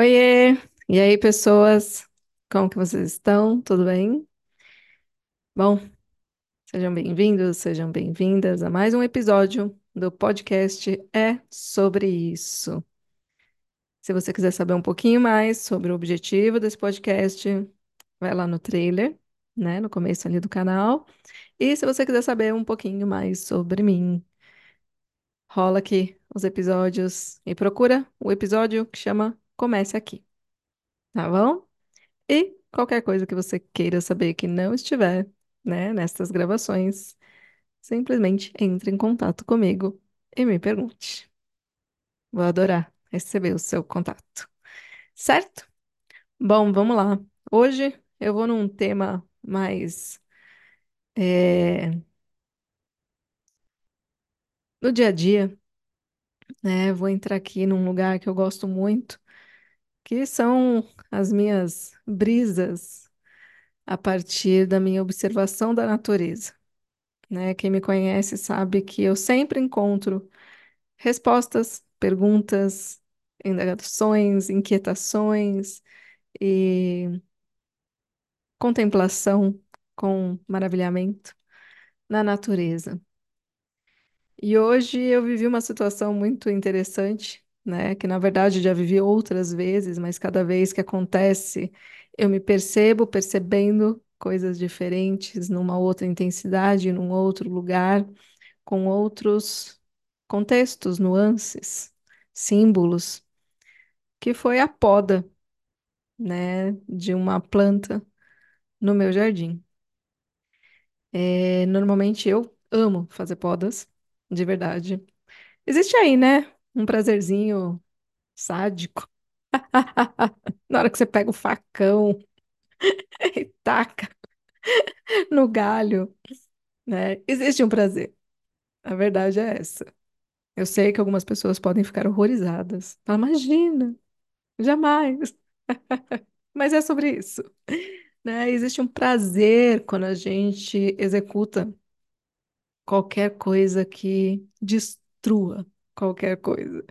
Oiê! E aí, pessoas? Como que vocês estão? Tudo bem? Bom, sejam bem-vindos, sejam bem-vindas a mais um episódio do podcast É Sobre Isso. Se você quiser saber um pouquinho mais sobre o objetivo desse podcast, vai lá no trailer, né, no começo ali do canal. E se você quiser saber um pouquinho mais sobre mim, rola aqui os episódios e procura o episódio que chama Comece Aqui, tá bom? E qualquer coisa que você queira saber que não estiver, né, nessas gravações, simplesmente entre em contato comigo e me pergunte. Vou adorar receber o seu contato. Certo? Bom, vamos lá. Hoje eu vou num tema mais é, no dia a dia, né? Vou entrar aqui num lugar que eu gosto muito, que são as minhas brisas a partir da minha observação da natureza. né? Quem me conhece sabe que eu sempre encontro respostas, perguntas, indagações, inquietações e contemplação com maravilhamento na natureza. E hoje eu vivi uma situação muito interessante, né? Que na verdade já vivi outras vezes, mas cada vez que acontece, eu me percebo percebendo coisas diferentes, numa outra intensidade, num outro lugar. com outros contextos, nuances, símbolos, que foi a poda, né, de uma planta no meu jardim. É, normalmente eu amo fazer podas, de verdade. Existe aí, né, um prazerzinho sádico. Na hora que você pega o facão e taca no galho, né? Existe um prazer. A verdade é essa. Eu sei que algumas pessoas podem ficar horrorizadas. Fala, imagina, jamais. Mas é sobre isso, né? Existe um prazer quando a gente executa qualquer coisa que destrua qualquer coisa.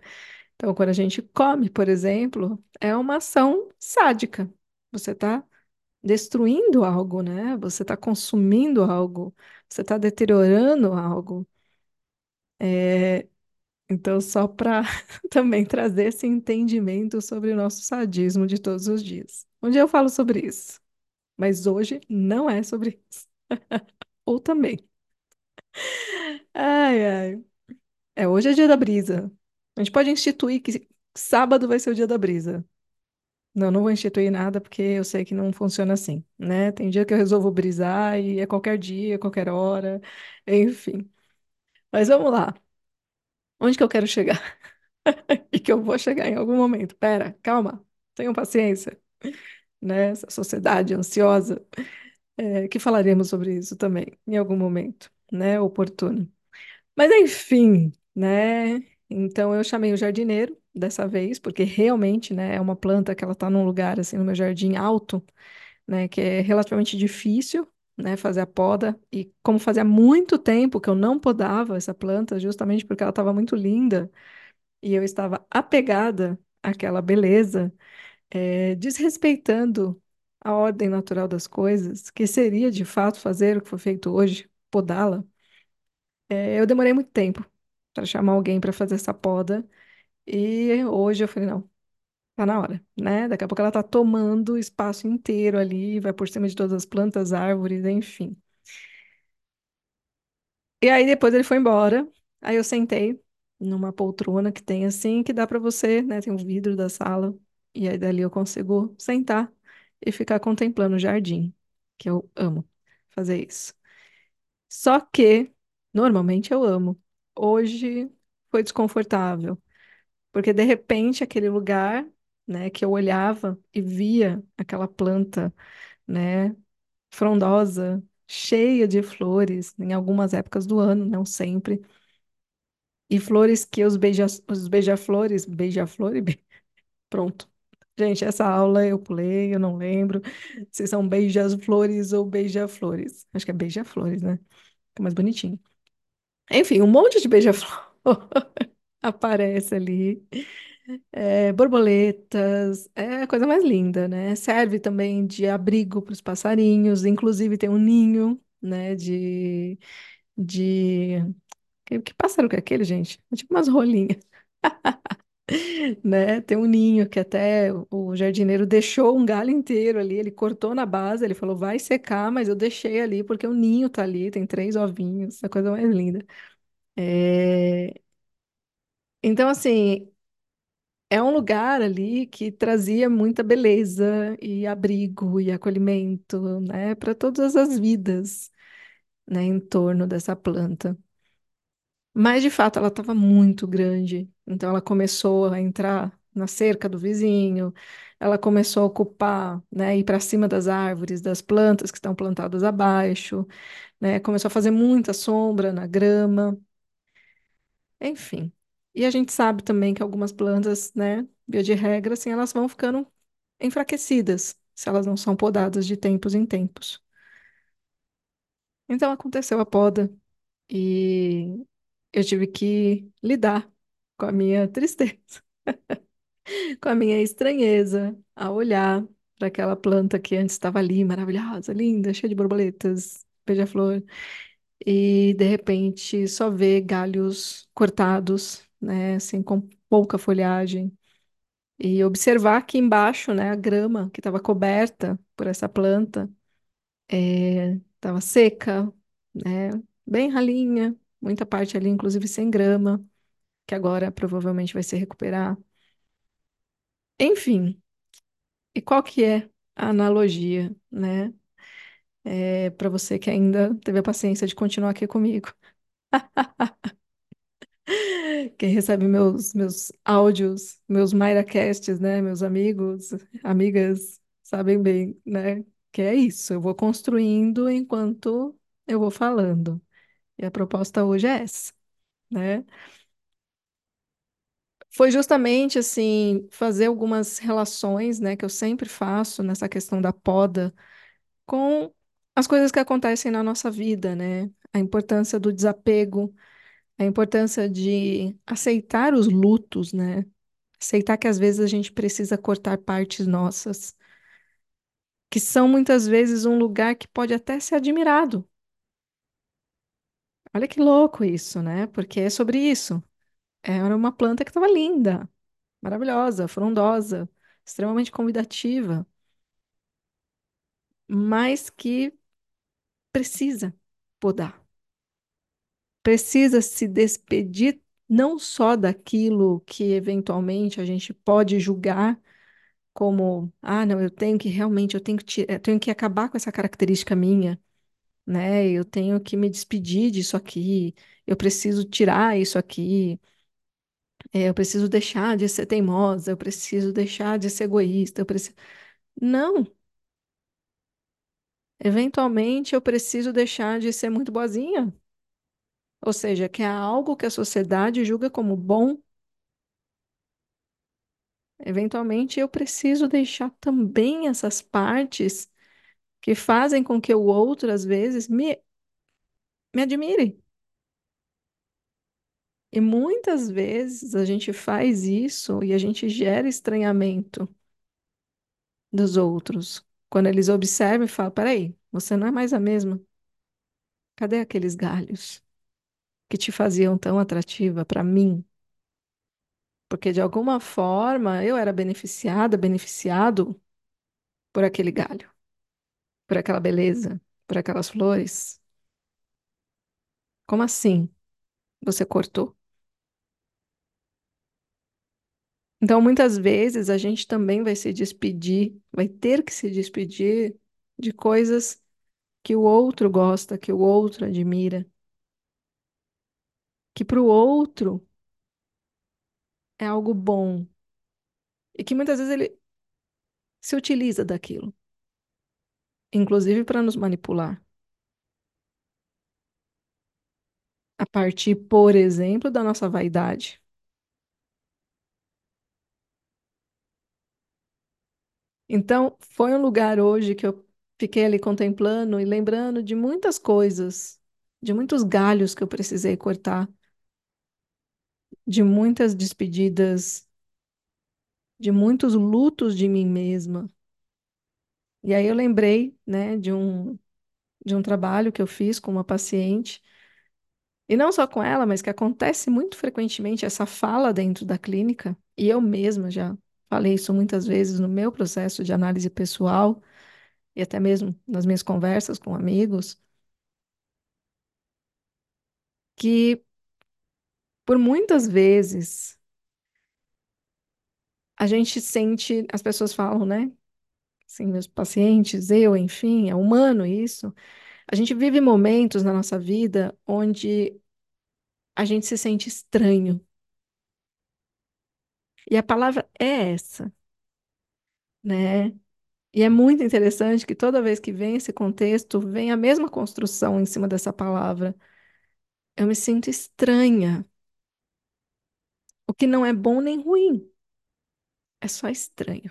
Então, quando a gente come, por exemplo, é uma ação sádica. Você está destruindo algo, né? Você está consumindo algo, você está deteriorando algo. É, Então, só para também trazer esse entendimento sobre o nosso sadismo de todos os dias. Um dia eu falo sobre isso. Mas hoje não é sobre isso. Ou também. Ai, ai. É, hoje é dia da brisa. A gente pode instituir que sábado vai ser o dia da brisa. Não, não vou instituir nada porque eu sei que não funciona assim, né? Tem dia que eu resolvo brisar e é qualquer dia, qualquer hora, enfim. Mas vamos lá. Onde que eu quero chegar? E que eu vou chegar em algum momento. Pera, calma. Tenham paciência, né? Essa sociedade ansiosa, é, que falaremos sobre isso também em algum momento, né? Oportuno. Mas enfim, né? Então eu chamei o jardineiro dessa vez, porque realmente, né, é uma planta que ela está num lugar assim no meu jardim alto, né, que é relativamente difícil, né, fazer a poda. E como fazia muito tempo que eu não podava essa planta, justamente porque ela estava muito linda e eu estava apegada àquela beleza, eh, desrespeitando a ordem natural das coisas, que seria de fato fazer o que foi feito hoje, podá-la. É, eu demorei muito tempo para chamar alguém para fazer essa poda e hoje eu falei, não, tá na hora, né? Daqui a pouco ela tá tomando o espaço inteiro ali, vai por cima de todas as plantas, árvores, enfim. E aí depois ele foi embora, aí eu sentei numa poltrona que tem assim, que dá para você, né? Tem um vidro da sala, e aí dali eu consigo sentar e ficar contemplando o jardim, que eu amo fazer isso. Só que, normalmente eu amo. Hoje foi desconfortável, porque de repente aquele lugar, né, que eu olhava e via aquela planta, né, frondosa, cheia de flores, em algumas épocas do ano, não sempre, e flores que os beija, os beija-flores, beija-flor, be- pronto. Gente, essa aula eu pulei, eu não lembro se são beija-flores ou beija-flores. Acho que é beija-flores, né? Fica mais bonitinho. Enfim, um monte de beija-flor aparece ali, É, borboletas, é a coisa mais linda, né? Serve também de abrigo para os passarinhos, inclusive tem um ninho, né? De, de... Que, que pássaro que é aquele, gente? É tipo umas rolinhas, né? Tem um ninho que até o jardineiro deixou um galho inteiro ali, ele cortou na base, ele falou, vai secar, mas eu deixei ali porque o ninho tá ali, tem três ovinhos, a coisa mais linda. É, Então, assim, É um lugar ali que trazia muita beleza e abrigo e acolhimento, né, para todas as vidas, né, em torno dessa planta. Mas de fato ela estava muito grande, então ela começou a entrar na cerca do vizinho, ela começou a ocupar, né, ir para cima das árvores, das plantas que estão plantadas abaixo, né, começou a fazer muita sombra na grama. Enfim. E a gente sabe também que algumas plantas, né, via de regra, assim, elas vão ficando enfraquecidas se elas não são podadas de tempos em tempos. Então aconteceu a poda e eu tive que lidar com a minha tristeza, com a minha estranheza a olhar para aquela planta que antes estava ali, maravilhosa, linda, cheia de borboletas, beija-flor, e de repente só ver galhos cortados, né, assim, com pouca folhagem. E observar aqui embaixo, né, a grama que estava coberta por essa planta, estava seca, né, bem ralinha, muita parte ali, inclusive sem grama, que agora provavelmente vai se recuperar. Enfim, e qual que é a analogia, né, é, para você que ainda teve a paciência de continuar aqui comigo? Quem recebe meus, meus áudios, meus MairaCasts, né? Meus amigos, amigas, sabem bem, né? Que é isso, eu vou construindo enquanto eu vou falando. E a proposta hoje é essa, né? Foi justamente assim, fazer algumas relações, né, que eu sempre faço nessa questão da poda com as coisas que acontecem na nossa vida, né? A importância do desapego, a importância de aceitar os lutos, né? Aceitar que às vezes a gente precisa cortar partes nossas, que são muitas vezes um lugar que pode até ser admirado. Olha que louco isso, né? Porque é sobre isso. Era uma planta que estava linda, maravilhosa, frondosa, extremamente convidativa, mas que precisa podar, precisa se despedir não só daquilo que eventualmente a gente pode julgar como, ah, não, eu tenho que realmente, eu tenho que, eu tenho que acabar com essa característica minha, né? Eu tenho que me despedir disso aqui, eu preciso tirar isso aqui, eh, eu preciso deixar de ser teimosa, eu preciso deixar de ser egoísta, eu preciso... Não, eventualmente eu preciso deixar de ser muito boazinha, ou seja, que é algo que a sociedade julga como bom, eventualmente eu preciso deixar também essas partes que fazem com que o outro, às vezes, me, me admire. E muitas vezes a gente faz isso e a gente gera estranhamento dos outros. Quando eles observam e falam: peraí, você não é mais a mesma. Cadê aqueles galhos que te faziam tão atrativa para mim? Porque de alguma forma eu era beneficiada, beneficiado por aquele galho, por aquela beleza, por aquelas flores. Como assim você cortou? Então, muitas vezes a gente também vai se despedir, vai ter que se despedir de coisas que o outro gosta, que o outro admira, que para o outro é algo bom. E que muitas vezes ele se utiliza daquilo, inclusive para nos manipular, a partir, por exemplo, da nossa vaidade. Então, foi um lugar hoje que eu fiquei ali contemplando e lembrando de muitas coisas, de muitos galhos que eu precisei cortar, de muitas despedidas de muitos lutos de mim mesma. E aí eu lembrei, né, de um, de um trabalho que eu fiz com uma paciente, e não só com ela, mas que acontece muito frequentemente essa fala dentro da clínica, e eu mesma já falei isso muitas vezes no meu processo de análise pessoal e até mesmo nas minhas conversas com amigos, que por muitas vezes a gente sente, as pessoas falam, né? Assim, meus pacientes, eu, enfim, é humano isso. A gente vive momentos na nossa vida onde a gente se sente estranho. E a palavra é essa, né? E é muito interessante que toda vez que vem esse contexto, vem a mesma construção em cima dessa palavra. Eu me sinto estranha, o que não é bom nem ruim, é só estranho.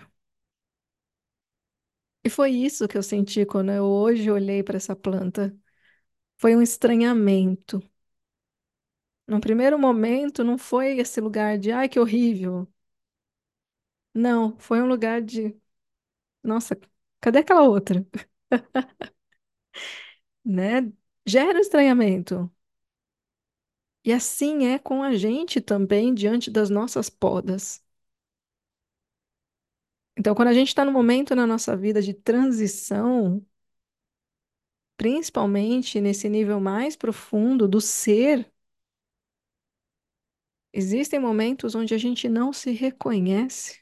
E foi isso que eu senti quando eu hoje olhei para essa planta. Foi um estranhamento. No primeiro momento, não foi esse lugar de, ai, que horrível. Não, foi um lugar de, nossa, cadê aquela outra? Né? Gera um estranhamento. E assim é com a gente também diante das nossas podas. Então, quando a gente está no momento na nossa vida de transição, principalmente nesse nível mais profundo do ser, existem momentos onde a gente não se reconhece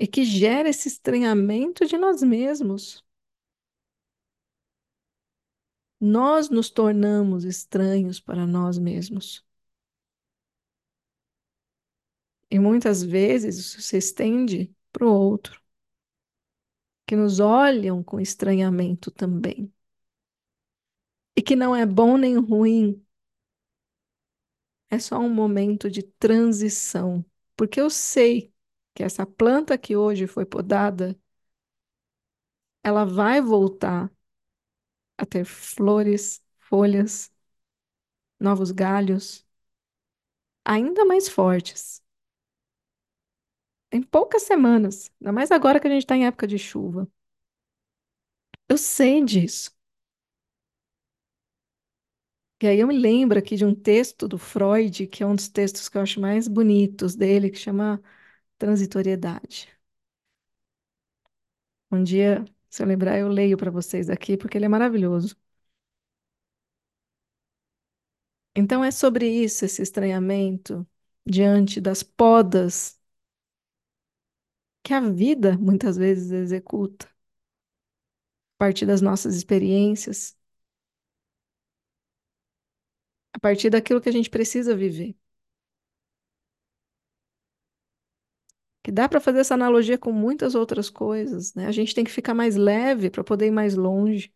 e que gera esse estranhamento de nós mesmos. Nós nos tornamos estranhos para nós mesmos. E muitas vezes isso se estende para o outro, que nos olham com estranhamento também. E que não é bom nem ruim, é só um momento de transição. Porque eu sei que essa planta que hoje foi podada, ela vai voltar a ter flores, folhas, novos galhos, ainda mais fortes. Em poucas semanas, ainda mais agora que a gente está em época de chuva. Eu sei disso. E aí eu me lembro aqui de um texto do Freud, que é um dos textos que eu acho mais bonitos dele, que chama Transitoriedade. Um dia, se eu lembrar, eu leio para vocês aqui, porque ele é maravilhoso. Então é sobre isso, esse estranhamento diante das podas que a vida muitas vezes executa, a partir das nossas experiências, a partir daquilo que a gente precisa viver. Que dá para fazer essa analogia com muitas outras coisas, né? A gente tem que ficar mais leve para poder ir mais longe.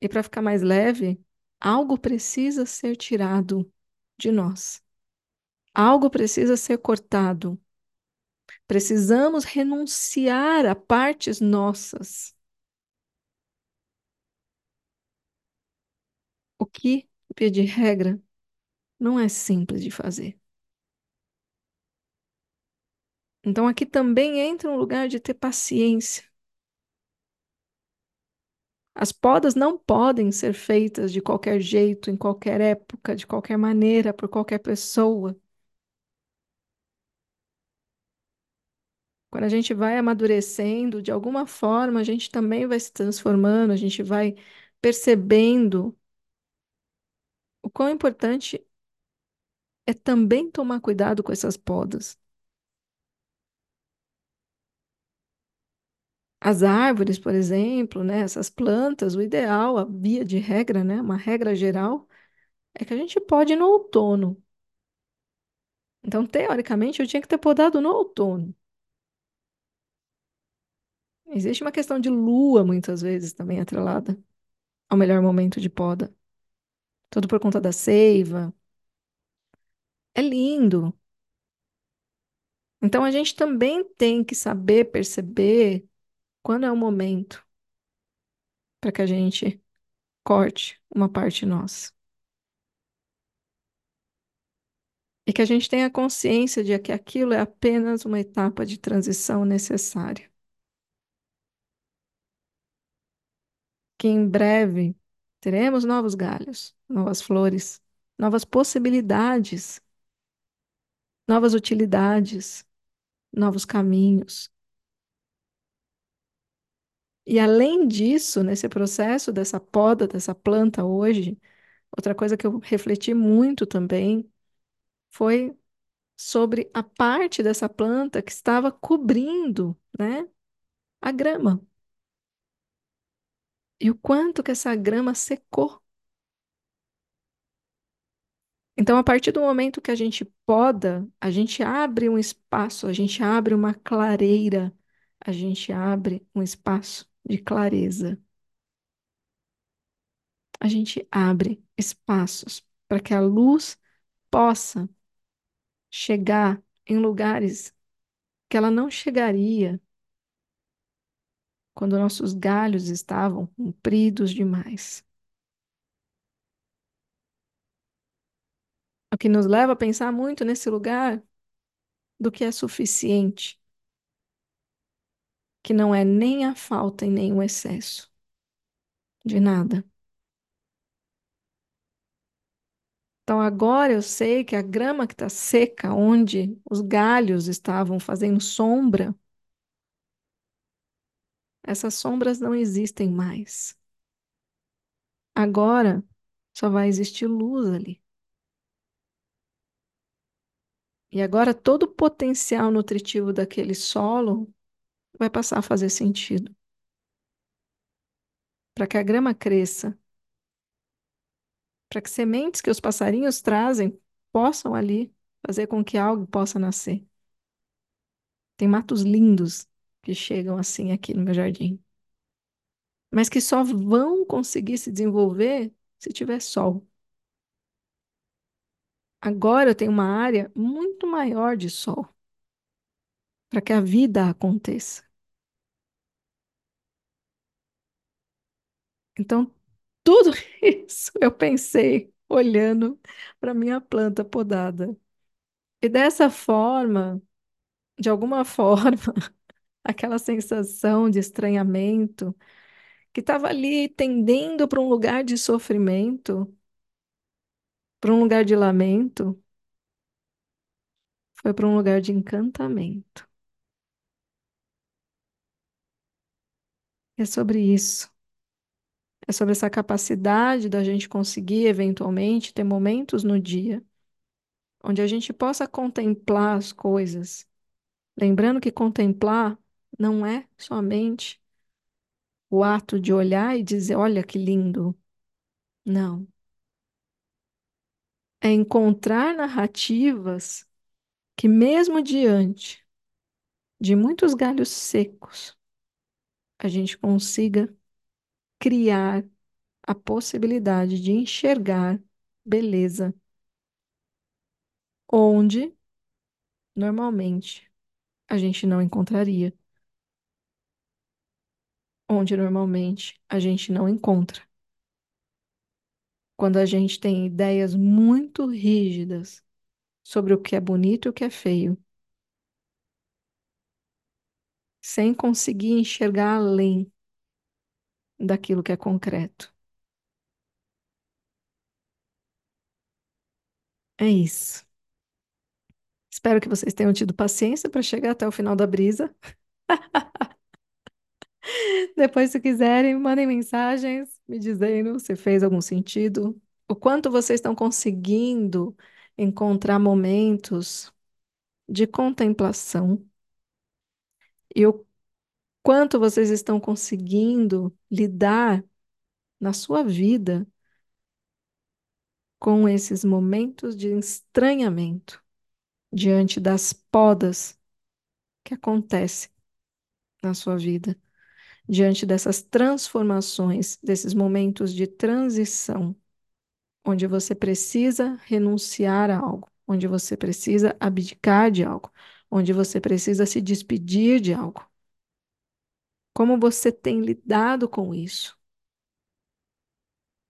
E para ficar mais leve, algo precisa ser tirado de nós. Algo precisa ser cortado. Precisamos renunciar a partes nossas. O que, via de regra, não é simples de fazer. Então aqui também entra um lugar de ter paciência. As podas não podem ser feitas de qualquer jeito, em qualquer época, de qualquer maneira, por qualquer pessoa. Quando a gente vai amadurecendo, de alguma forma, a gente também vai se transformando, a gente vai percebendo o quão importante é também tomar cuidado com essas podas. As árvores, por exemplo, né, essas plantas, o ideal, a via de regra, né, uma regra geral, é que a gente pode ir no outono. Então, teoricamente, eu tinha que ter podado no outono. Existe uma questão de lua, muitas vezes, também atrelada ao melhor momento de poda. Tudo por conta da seiva. É lindo. Então, a gente também tem que saber perceber quando é o momento para que a gente corte uma parte nossa. e que a gente tenha consciência de que aquilo é apenas uma etapa de transição necessária. Que em breve teremos novos galhos, novas flores, novas possibilidades, novas utilidades, novos caminhos. E além disso, nesse processo dessa poda dessa planta hoje, outra coisa que eu refleti muito também foi sobre a parte dessa planta que estava cobrindo, né, a grama. E o quanto que essa grama secou. Então, a partir do momento que a gente poda, a gente abre um espaço, a gente abre uma clareira, a gente abre um espaço de clareza. A gente abre espaços para que a luz possa chegar em lugares que ela não chegaria quando nossos galhos estavam compridos demais. O que nos leva a pensar muito nesse lugar do que é suficiente, que não é nem a falta e nem o excesso de nada. Então agora eu sei que a grama que está seca, onde os galhos estavam fazendo sombra, essas sombras não existem mais. Agora só vai existir luz ali. E agora todo o potencial nutritivo daquele solo vai passar a fazer sentido. Para que a grama cresça, para que sementes que os passarinhos trazem possam ali fazer com que algo possa nascer. Tem matos lindos que chegam assim aqui no meu jardim, mas que só vão conseguir se desenvolver se tiver sol. Agora eu tenho uma área muito maior de sol para que a vida aconteça. Então, tudo isso eu pensei olhando para minha planta podada. E dessa forma, de alguma forma, aquela sensação de estranhamento que estava ali tendendo para um lugar de sofrimento, para um lugar de lamento, foi para um lugar de encantamento. É sobre isso. É sobre essa capacidade da gente conseguir, eventualmente, ter momentos no dia onde a gente possa contemplar as coisas. Lembrando que contemplar não é somente o ato de olhar e dizer: olha que lindo. Não. É encontrar narrativas que, mesmo diante de muitos galhos secos, a gente consiga criar a possibilidade de enxergar beleza onde normalmente a gente não encontraria. Onde normalmente a gente não encontra. Quando a gente tem ideias muito rígidas sobre o que é bonito e o que é feio, sem conseguir enxergar além daquilo que é concreto. É isso. Espero que vocês tenham tido paciência para chegar até o final da brisa. Depois, se quiserem, mandem mensagens me dizendo se fez algum sentido, o quanto vocês estão conseguindo encontrar momentos de contemplação e o quanto vocês estão conseguindo lidar na sua vida com esses momentos de estranhamento diante das podas que acontecem na sua vida, diante dessas transformações, desses momentos de transição, onde você precisa renunciar a algo, onde você precisa abdicar de algo, onde você precisa se despedir de algo. Como você tem lidado com isso?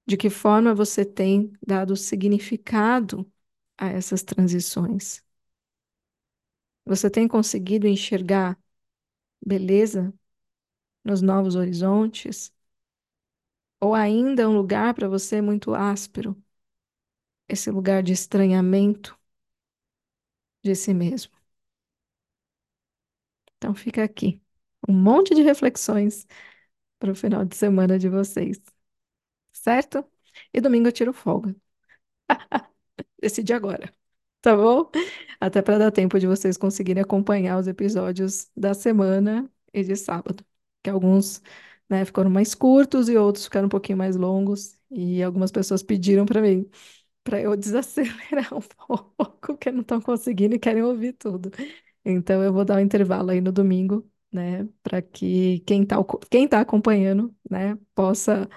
De que forma você tem dado significado a essas transições? Você tem conseguido enxergar beleza nos novos horizontes? Ou ainda é um lugar para você muito áspero, esse lugar de estranhamento de si mesmo? Então fica aqui um monte de reflexões para o final de semana de vocês, certo? E domingo eu tiro folga. Decidi agora, tá bom? Até para dar tempo de vocês conseguirem acompanhar os episódios da semana e de sábado, que alguns, né, ficaram mais curtos e outros ficaram um pouquinho mais longos, e algumas pessoas pediram para mim para eu desacelerar um pouco, porque não estão conseguindo e querem ouvir tudo. Então eu vou dar um intervalo aí no domingo, né, para que quem está quem tá acompanhando, né, possa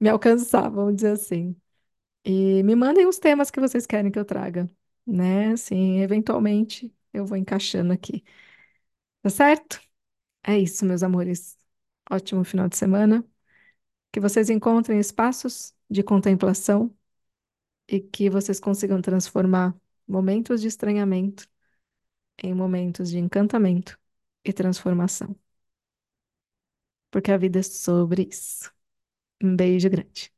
me alcançar, vamos dizer assim. E me mandem os temas que vocês querem que eu traga, né? Assim, eventualmente eu vou encaixando aqui. Tá certo? É isso, meus amores. Ótimo final de semana. Que vocês encontrem espaços de contemplação e que vocês consigam transformar momentos de estranhamento em momentos de encantamento e transformação. Porque a vida é sobre isso. Um beijo grande.